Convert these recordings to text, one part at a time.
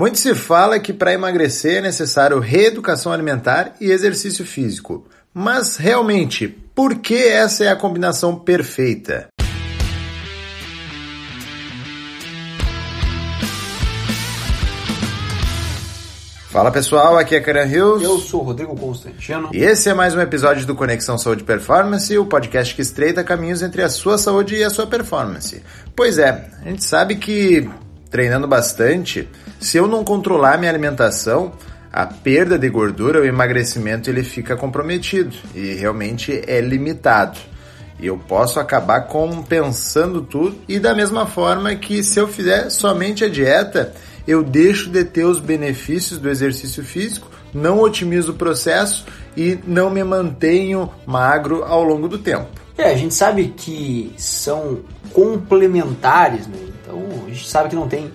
Muito se fala que para emagrecer é necessário reeducação alimentar e exercício físico. Mas realmente, por que essa é a combinação perfeita? Fala pessoal, aqui é Karen Hills. Eu sou o Rodrigo Constantino. E esse é mais um episódio do Conexão Saúde Performance, o podcast que estreita caminhos entre a sua saúde e a sua performance. Pois é, a gente sabe que treinando bastante, se eu não controlar minha alimentação, a perda de gordura, o emagrecimento, ele fica comprometido e realmente é limitado. E eu posso acabar compensando tudo. E da mesma forma que se eu fizer somente a dieta, eu deixo de ter os benefícios do exercício físico, não otimizo o processo e não me mantenho magro ao longo do tempo. É, a gente sabe que são complementares, né? A gente sabe que não tem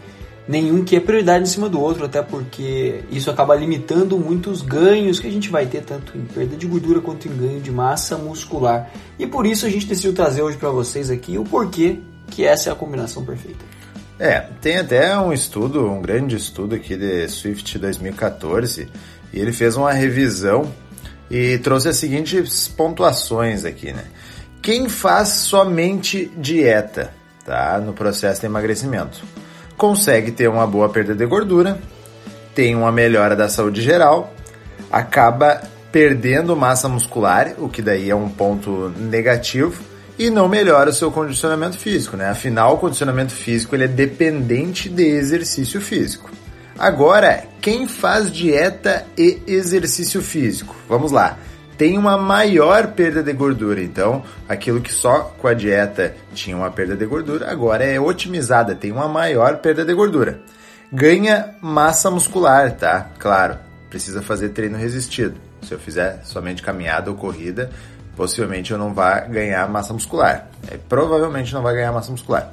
nenhum que é prioridade em cima do outro, até porque isso acaba limitando muitos ganhos que a gente vai ter, tanto em perda de gordura quanto em ganho de massa muscular. E por isso a gente decidiu trazer hoje para vocês aqui o porquê que essa é a combinação perfeita. É, tem até um estudo, um grande estudo aqui de Swift 2014, e ele fez uma revisão e trouxe as seguintes pontuações aqui, né? Quem faz somente dieta, tá, no processo de emagrecimento, consegue ter uma boa perda de gordura, tem uma melhora da saúde geral, acaba perdendo massa muscular, o que daí é um ponto negativo, e não melhora o seu condicionamento físico, né? Afinal, o condicionamento físico ele é dependente de exercício físico. Agora, quem faz dieta e exercício físico? Vamos lá tem uma maior perda de gordura. Então, aquilo que só com a dieta tinha uma perda de gordura, agora é otimizada, tem uma maior perda de gordura. Ganha massa muscular, tá? Claro, precisa fazer treino resistido. Se eu fizer somente caminhada ou corrida, possivelmente eu não vá ganhar massa muscular. É, provavelmente não vai ganhar massa muscular.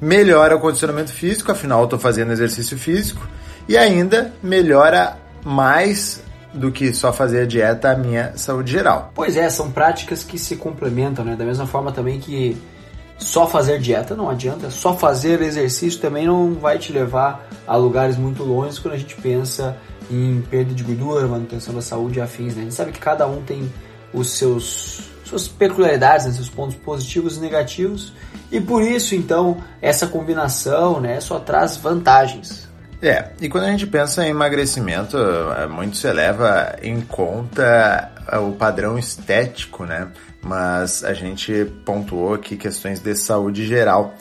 Melhora o condicionamento físico, afinal eu estou fazendo exercício físico. E ainda melhora mais do que só fazer a dieta a minha saúde geral. Pois é, são práticas que se complementam, né? Da mesma forma também que só fazer dieta não adianta, só fazer exercício também não vai te levar a lugares muito longe quando a gente pensa em perda de gordura, manutenção da saúde e afins, né? A gente sabe que cada um tem os seus suas peculiaridades, né? seus pontos positivos e negativos, e por isso então essa combinação, né, só traz vantagens. É, e quando a gente pensa em emagrecimento, é, muito se leva em conta é, o padrão estético, né? Mas a gente pontuou aqui questões de saúde geral.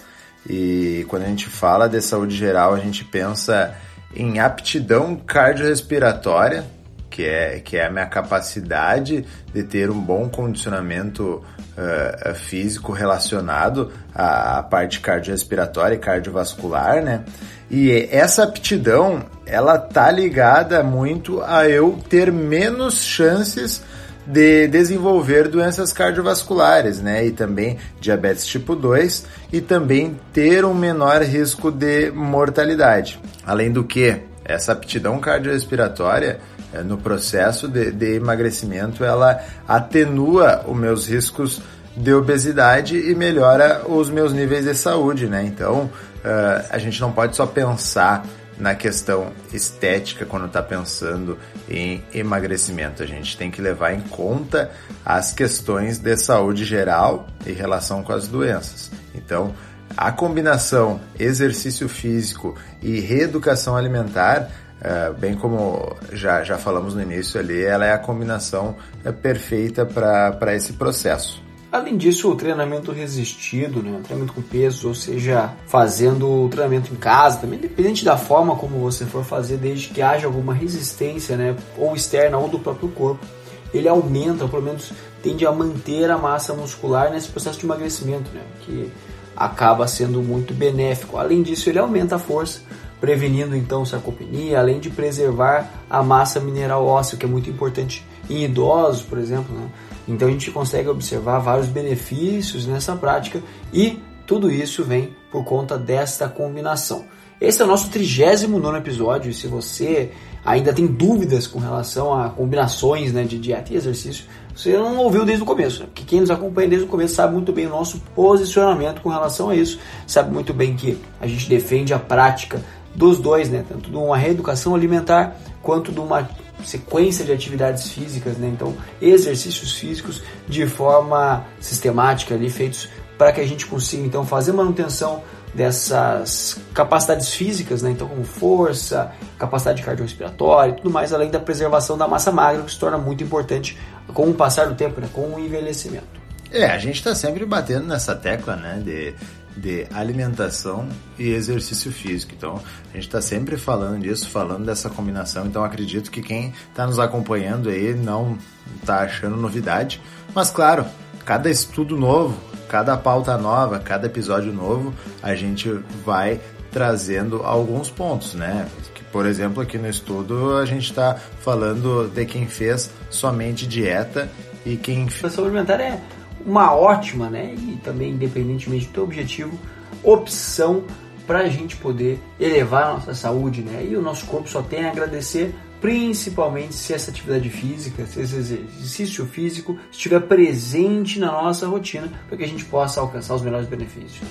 E quando a gente fala de saúde geral, a gente pensa em aptidão cardiorrespiratória, que é, que é a minha capacidade de ter um bom condicionamento uh, físico relacionado à parte cardiorrespiratória e cardiovascular, né? E essa aptidão, ela tá ligada muito a eu ter menos chances de desenvolver doenças cardiovasculares, né? E também diabetes tipo 2 e também ter um menor risco de mortalidade. Além do que, essa aptidão cardiorrespiratória é, no processo de, de emagrecimento, ela atenua os meus riscos de obesidade e melhora os meus níveis de saúde, né? Então, uh, a gente não pode só pensar na questão estética quando está pensando em emagrecimento. A gente tem que levar em conta as questões de saúde geral em relação com as doenças. Então, a combinação exercício físico e reeducação alimentar é, bem como já, já falamos no início ali, ela é a combinação é, perfeita para esse processo. Além disso, o treinamento resistido, né, o treinamento com peso, ou seja, fazendo o treinamento em casa, também independente da forma como você for fazer, desde que haja alguma resistência, né, ou externa ou do próprio corpo, ele aumenta, ou pelo menos tende a manter a massa muscular nesse processo de emagrecimento, né, que acaba sendo muito benéfico. Além disso, ele aumenta a força, prevenindo então sarcopenia, além de preservar a massa mineral óssea, que é muito importante em idosos, por exemplo. Né? Então a gente consegue observar vários benefícios nessa prática e tudo isso vem por conta desta combinação. Esse é o nosso 39 episódio e se você ainda tem dúvidas com relação a combinações né, de dieta e exercício, você não ouviu desde o começo. Né? Quem nos acompanha desde o começo sabe muito bem o nosso posicionamento com relação a isso, sabe muito bem que a gente defende a prática dos dois, né? Tanto de uma reeducação alimentar quanto de uma sequência de atividades físicas, né? Então, exercícios físicos de forma sistemática ali feitos para que a gente consiga então fazer manutenção dessas capacidades físicas, né? Então, como força, capacidade cardiorrespiratória e tudo mais, além da preservação da massa magra, que se torna muito importante com o passar do tempo, né? com o envelhecimento. É, a gente está sempre batendo nessa tecla, né? De de alimentação e exercício físico. Então, a gente está sempre falando disso, falando dessa combinação. Então, acredito que quem está nos acompanhando aí não está achando novidade. Mas, claro, cada estudo novo, cada pauta nova, cada episódio novo, a gente vai trazendo alguns pontos, né? Por exemplo, aqui no estudo a gente está falando de quem fez somente dieta e quem... A saúde alimentar é uma ótima, né? E também, independentemente do teu objetivo, opção para a gente poder elevar a nossa saúde, né? E o nosso corpo só tem a agradecer, principalmente se essa atividade física, se esse exercício físico estiver presente na nossa rotina, para que a gente possa alcançar os melhores benefícios.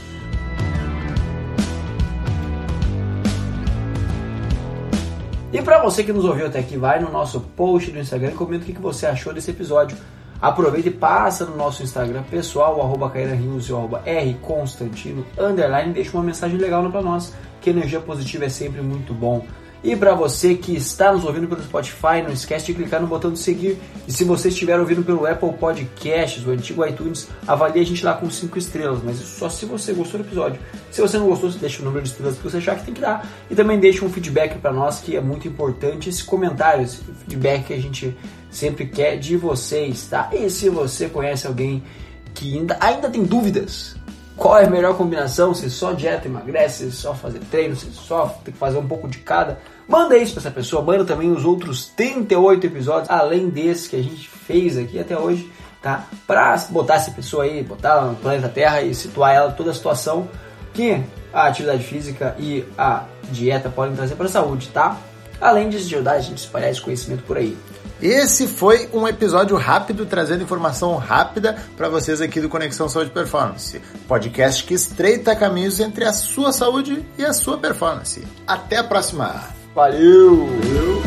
E para você que nos ouviu até aqui, vai no nosso post do Instagram e comenta o que você achou desse episódio. Aproveita e passa no nosso Instagram pessoal, arroba Rios e arroba rconstantino, underline, deixa uma mensagem legal para nós, que energia positiva é sempre muito bom. E para você que está nos ouvindo pelo Spotify, não esquece de clicar no botão de seguir. E se você estiver ouvindo pelo Apple Podcasts, o antigo iTunes, avalie a gente lá com 5 estrelas, mas isso só se você gostou do episódio. Se você não gostou, você deixa o número de estrelas que você achar que tem que dar. E também deixa um feedback para nós, que é muito importante, esse comentário, esse feedback que a gente sempre quer de vocês, tá? E se você conhece alguém que ainda, ainda tem dúvidas qual é a melhor combinação, se só dieta emagrece, se só fazer treino, se só tem que fazer um pouco de cada. Manda isso para essa pessoa, manda também os outros 38 episódios, além desse que a gente fez aqui até hoje, tá? Pra botar essa pessoa aí, botar no planeta Terra e situar ela toda a situação que a atividade física e a dieta podem trazer para a saúde, tá? Além de ajudar a gente a espalhar esse conhecimento por aí. Esse foi um episódio rápido, trazendo informação rápida para vocês aqui do Conexão Saúde Performance. Podcast que estreita caminhos entre a sua saúde e a sua performance. Até a próxima! Valeu! Valeu.